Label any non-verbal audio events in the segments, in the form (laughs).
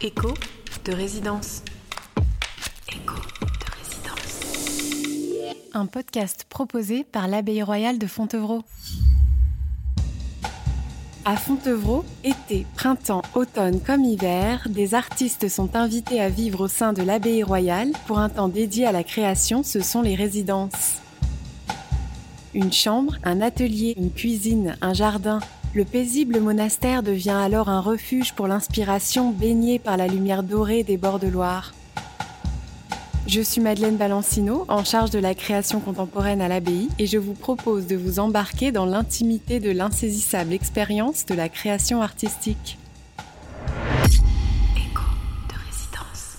Écho de résidence. Écho de résidence. Un podcast proposé par l'Abbaye royale de Fontevraud. À Fontevraud, été, printemps, automne comme hiver, des artistes sont invités à vivre au sein de l'Abbaye royale pour un temps dédié à la création, ce sont les résidences. Une chambre, un atelier, une cuisine, un jardin, le paisible monastère devient alors un refuge pour l'inspiration baignée par la lumière dorée des bords de Loire. Je suis Madeleine Balancino, en charge de la création contemporaine à l'abbaye, et je vous propose de vous embarquer dans l'intimité de l'insaisissable expérience de la création artistique. Écho de résidence.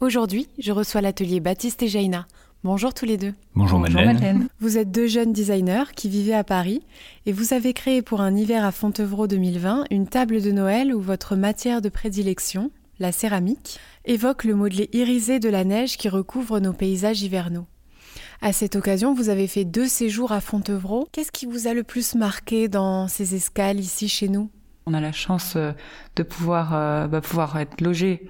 Aujourd'hui, je reçois l'atelier Baptiste et Jaina, Bonjour tous les deux. Bonjour, Madeleine. Vous êtes deux jeunes designers qui vivaient à Paris et vous avez créé pour un hiver à Fontevraud 2020 une table de Noël où votre matière de prédilection, la céramique, évoque le modelé irisé de la neige qui recouvre nos paysages hivernaux. À cette occasion, vous avez fait deux séjours à Fontevraud. Qu'est-ce qui vous a le plus marqué dans ces escales ici chez nous? On a la chance euh, de pouvoir, euh, bah, pouvoir être logé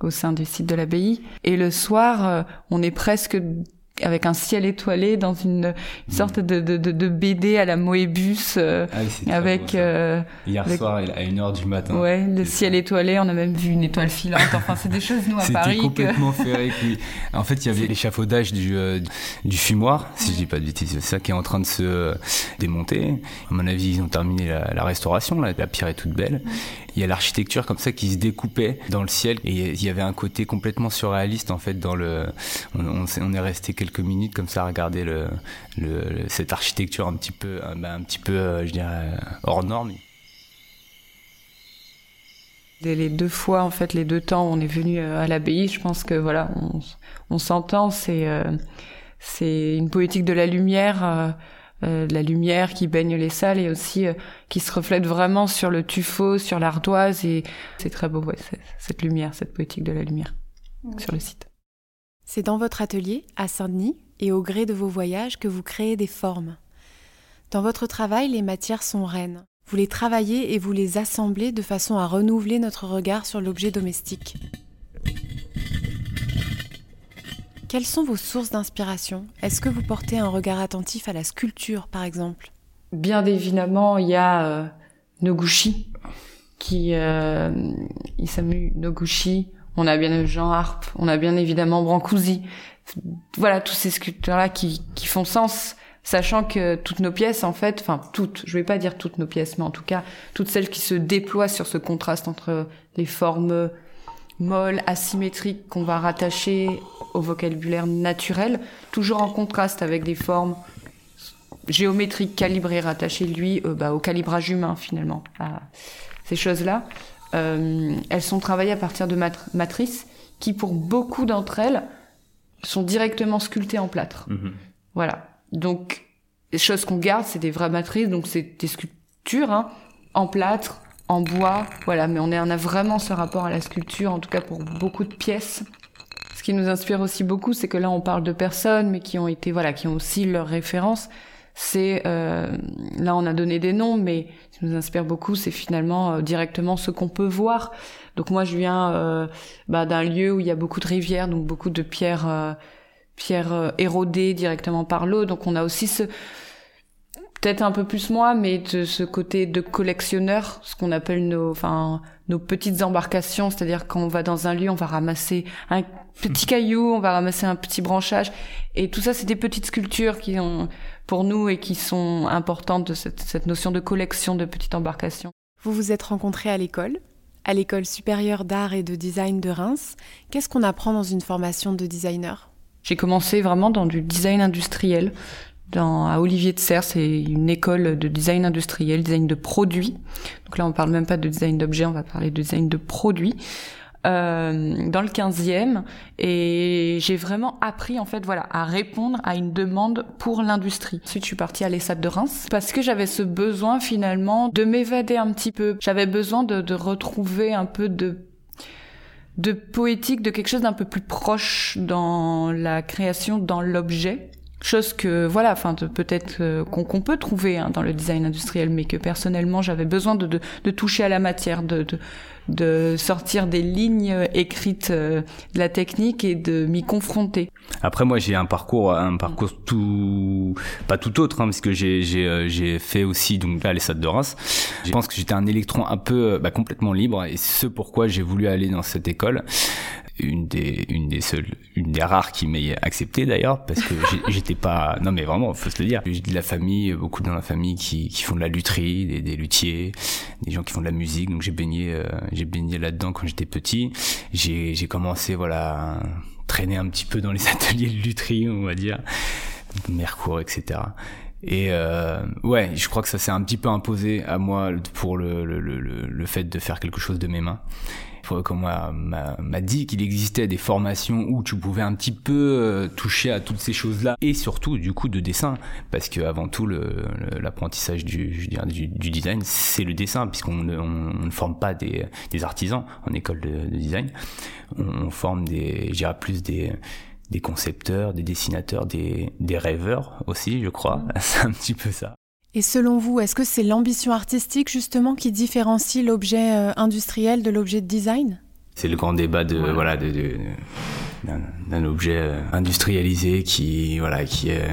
au sein du site de l'abbaye. Et le soir, euh, on est presque avec un ciel étoilé dans une, une sorte de, de, de, de, BD à la Moebius euh, ah avec euh, hier soir à une heure du matin. Ouais le ciel étoilé on a même vu une étoile filante. Enfin c'est des choses nous à (laughs) Paris c'était complètement que... féerique oui. en fait il y avait l'échafaudage du euh, du fumoir si je dis pas de bêtises. C'est ça qui est en train de se démonter. À mon avis ils ont terminé la, la restauration là, la pierre est toute belle il y a l'architecture comme ça qui se découpait dans le ciel et il y avait un côté complètement surréaliste en fait dans le on, est resté quelques minutes comme ça à regarder le, cette architecture un petit peu un, un petit peu euh, je dirais hors norme. Les deux fois en fait les deux temps où on est venu euh, à l'abbaye je pense que voilà on, s'entend c'est euh, c'est une poétique de la lumière euh, la lumière qui baigne les salles et aussi euh, qui se reflète vraiment sur le tuffeau, sur l'ardoise et c'est très beau, ouais, cette lumière, cette poétique de la lumière sur le site. C'est dans votre atelier, à Saint-Denis, et au gré de vos voyages que vous créez des formes. Dans votre travail, les matières sont reines. Vous les travaillez et vous les assemblez de façon à renouveler notre regard sur l'objet domestique. Quelles sont vos sources d'inspiration? Est-ce que vous portez un regard attentif à la sculpture, par exemple? Bien évidemment, il y a euh, Noguchi, qui euh, Isamu Noguchi. On a bien Jean Harpe, on a bien évidemment Brancusi. Voilà, tous ces sculpteurs-là qui, qui font sens, sachant que toutes nos pièces, en fait, enfin toutes, je vais pas dire toutes nos pièces, mais en tout cas toutes celles qui se déploient sur ce contraste entre les formes molles, asymétriques qu'on va rattacher au vocabulaire naturel, toujours en contraste avec des formes géométriques calibrées, rattachées lui euh, bah, au calibrage humain finalement. À ces choses-là, euh, elles sont travaillées à partir de matrices qui, pour beaucoup d'entre elles, sont directement sculptées en plâtre. Mm-hmm. Voilà. Donc, les choses qu'on garde, c'est des vraies matrices, donc c'est des sculptures hein, en plâtre, en bois, voilà. Mais on, est, on a vraiment ce rapport à la sculpture, en tout cas pour beaucoup de pièces qui nous inspire aussi beaucoup, c'est que là on parle de personnes, mais qui ont été voilà, qui ont aussi leurs références. C'est euh, là on a donné des noms, mais ce qui nous inspire beaucoup, c'est finalement euh, directement ce qu'on peut voir. Donc moi je viens euh, bah, d'un lieu où il y a beaucoup de rivières, donc beaucoup de pierres, euh, pierres érodées directement par l'eau. Donc on a aussi ce peut-être un peu plus moi, mais de ce côté de collectionneur, ce qu'on appelle nos, enfin, nos petites embarcations, c'est-à-dire quand on va dans un lieu, on va ramasser un petit caillou, on va ramasser un petit branchage, et tout ça, c'est des petites sculptures qui ont, pour nous, et qui sont importantes de cette, cette notion de collection de petites embarcations. Vous vous êtes rencontrés à l'école, à l'école supérieure d'art et de design de Reims. Qu'est-ce qu'on apprend dans une formation de designer? J'ai commencé vraiment dans du design industriel dans, à Olivier de Serres, c'est une école de design industriel, design de produits. Donc là, on parle même pas de design d'objets, on va parler de design de produits. Euh, dans le 15e et j'ai vraiment appris en fait voilà à répondre à une demande pour l'industrie. Ensuite je suis partie à l'ESAT de Reims parce que j'avais ce besoin finalement de m'évader un petit peu. J'avais besoin de, de retrouver un peu de de poétique, de quelque chose d'un peu plus proche dans la création, dans l'objet chose que voilà enfin peut-être euh, qu'on peut trouver hein, dans le design industriel mais que personnellement j'avais besoin de, de, de, toucher à la matière de, de, de sortir des lignes écrites euh, de la technique et de m'y confronter. Après moi j'ai un parcours un parcours tout pas tout autre hein, parce que j'ai j'ai euh, fait aussi donc à l'ESAT de Reims. Je pense que j'étais un électron un peu bah, complètement libre et ce pourquoi j'ai voulu aller dans cette école une des une des seules une des rares qui m'ait accepté d'ailleurs parce que (laughs) j'étais pas non mais vraiment faut se le dire. J'ai de la famille beaucoup dans la famille qui, qui font de la lutherie des, des luthiers des gens qui font de la musique. Donc j'ai baigné euh, j'ai baigné là dedans quand j'étais petit. J'ai j'ai commencé voilà à traîner un petit peu dans les (laughs) ateliers de lutherie on va dire. Mercourt etc et euh, ouais, je crois que ça s'est un petit peu imposé à moi pour le, le, le, le fait de faire quelque chose de mes mains qu'on m'a dit qu'il existait des formations où tu pouvais un petit peu euh, toucher à toutes ces choses-là et surtout du coup de dessin parce que avant tout l'apprentissage du, du, du, design c'est le dessin puisqu'on on, ne forme pas des, des, artisans en école de, de design on, forme des je plus des des concepteurs, des dessinateurs, des, des rêveurs aussi, je crois. Mmh. (laughs) C'est un petit peu ça. Et selon vous, est-ce que c'est l'ambition artistique justement qui différencie l'objet euh, industriel de l'objet de design? C'est le grand débat de voilà de, d'un objet euh, industrialisé qui voilà qui est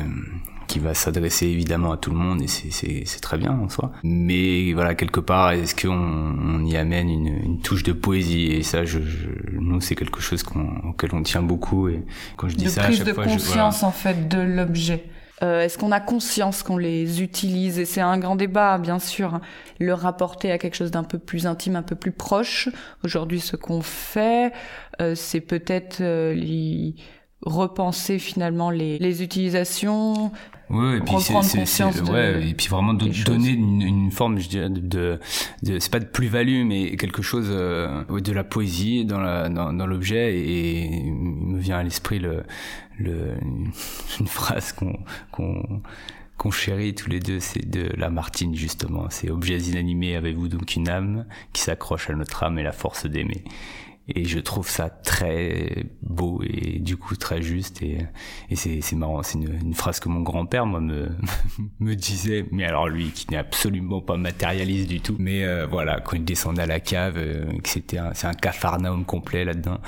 qui va s'adresser évidemment à tout le monde et c'est très bien en soi. Mais voilà, quelque part, est-ce qu'on on y amène une, une, touche de poésie? Et ça, je, je nous, c'est quelque chose auquel on tient beaucoup. Et quand je dis ça, à chaque de fois, conscience en fait de l'objet. Euh, Est-ce qu'on a conscience qu'on les utilise? Et c'est un grand débat, bien sûr. Le rapporter à quelque chose d'un peu plus intime, un peu plus proche. Aujourd'hui, ce qu'on fait, euh, c'est peut-être euh, repenser finalement les, les utilisations, Ouais, et puis c'est, ouais, et puis vraiment de, donner une, une, forme, je dirais, de, de, c'est pas de plus-value, mais quelque chose euh, de la poésie dans la dans, dans l'objet. Et il me vient à l'esprit le, le (laughs) une phrase qu'on qu'on qu'on chérit tous les deux, c'est de Lamartine justement. C'est objets inanimés, avez-vous donc une âme qui s'accroche à notre âme et la force d'aimer? Et je trouve ça très beau et du coup très juste. Et, et c'est, marrant c'est une, une, phrase que mon grand-père moi me, (laughs) me disait. Mais alors lui qui n'est absolument pas matérialiste du tout. Mais euh, voilà quand il descendait à la cave euh, c'était c'est un cafarnaum complet là-dedans.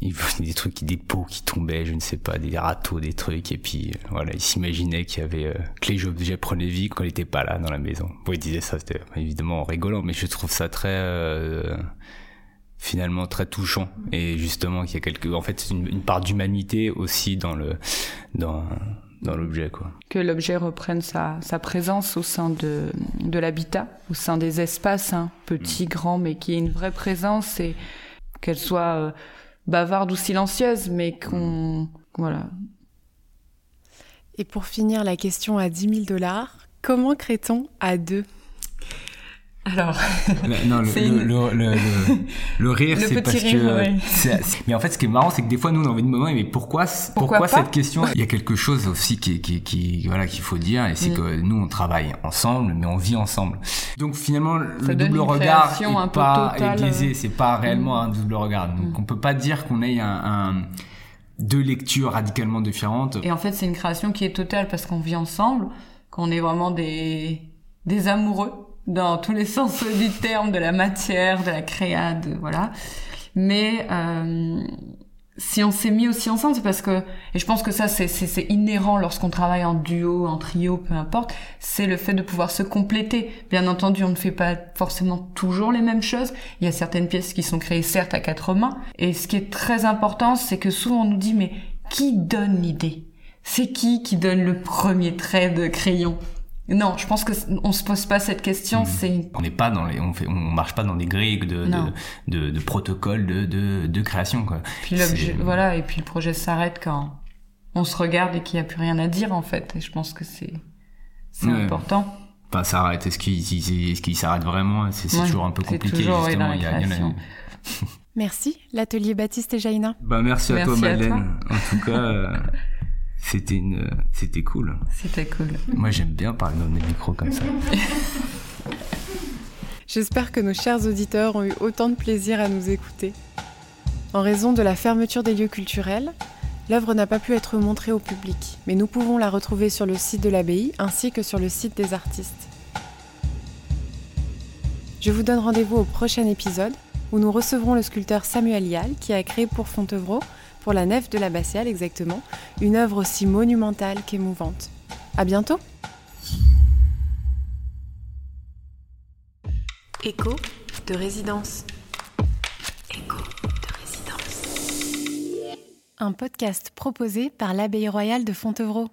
Il voyait des trucs des pots qui tombaient je ne sais pas des râteaux des trucs. Et puis euh, voilà il s'imaginait qu'il y avait que les objets prenaient vie quand il n'était pas là dans la maison. Bon il disait ça c'était évidemment rigolant mais je trouve ça très finalement très touchant et justement qu'il y a quelque en fait une, une part d'humanité aussi dans le dans dans l'objet quoi que l'objet reprenne sa, sa présence au sein de de l'habitat au sein des espaces hein, petits mm. grands mais qui ait une vraie présence et qu'elle soit euh, bavarde ou silencieuse mais qu'on mm. voilà et pour finir la question à 10 000 dollars comment crée-t-on à deux? Alors, non, (laughs) le, le, le, (laughs) le, rire, c'est parce rire, que. Ouais. mais en fait, ce qui est marrant, c'est que des fois, nous, on a envie de moment, mais pourquoi, pourquoi, pourquoi cette question? Il y a quelque chose aussi qui, qui, qui voilà, qu'il faut dire, et c'est mm. que nous, on travaille ensemble, mais on vit ensemble. Donc finalement, Ça le double regard est pas est biaisé. C'est pas réellement mm. un double regard. Donc, mm. on peut pas dire qu'on ait un, un deux lectures radicalement différentes. Et en fait, c'est une création qui est totale parce qu'on vit ensemble, qu'on est vraiment des des amoureux dans tous les (laughs) sens du terme, de la matière, de la créade, voilà. Mais euh, si on s'est mis aussi ensemble, c'est parce que, et je pense que ça c'est inhérent lorsqu'on travaille en duo, en trio, peu importe, c'est le fait de pouvoir se compléter. Bien entendu, on ne fait pas forcément toujours les mêmes choses. Il y a certaines pièces qui sont créées certes à quatre mains. Et ce qui est très important, c'est que souvent on nous dit mais qui donne l'idée? C'est qui qui donne le premier trait de crayon? Non, je pense que on se pose pas cette question. Mmh. C'est on n'est pas dans les, on fait, on marche pas dans des grilles de de, de, de, protocoles de, de, de création quoi. Puis voilà, et puis le projet s'arrête quand on se regarde et qu'il n'y a plus rien à dire en fait. Et je pense que c'est c'est important. Pas s'arrête. Est-ce qu'il est-ce qu'il s'arrête vraiment C'est toujours un peu compliqué toujours, justement. il y a, Merci, l'atelier Baptiste et Jaina. Bah merci, à toi Madeleine. En tout cas. (laughs) C'était une, c'était cool. C'était cool. Moi, j'aime bien parler dans des micros comme ça. (laughs) J'espère que nos chers auditeurs ont eu autant de plaisir à nous écouter. En raison de la fermeture des lieux culturels, L'œuvre n'a pas pu être montrée au public, mais nous pouvons la retrouver sur le site de l'abbaye ainsi que sur le site des artistes. Je vous donne rendez-vous au prochain épisode où nous recevrons le sculpteur Samuel Yal qui a créé pour Fontevraud, pour la nef de l'abbatiale exactement, une œuvre aussi monumentale qu'émouvante. À bientôt! Écho de résidence. Écho de résidence. Un podcast proposé par l'Abbaye royale de Fontevraud.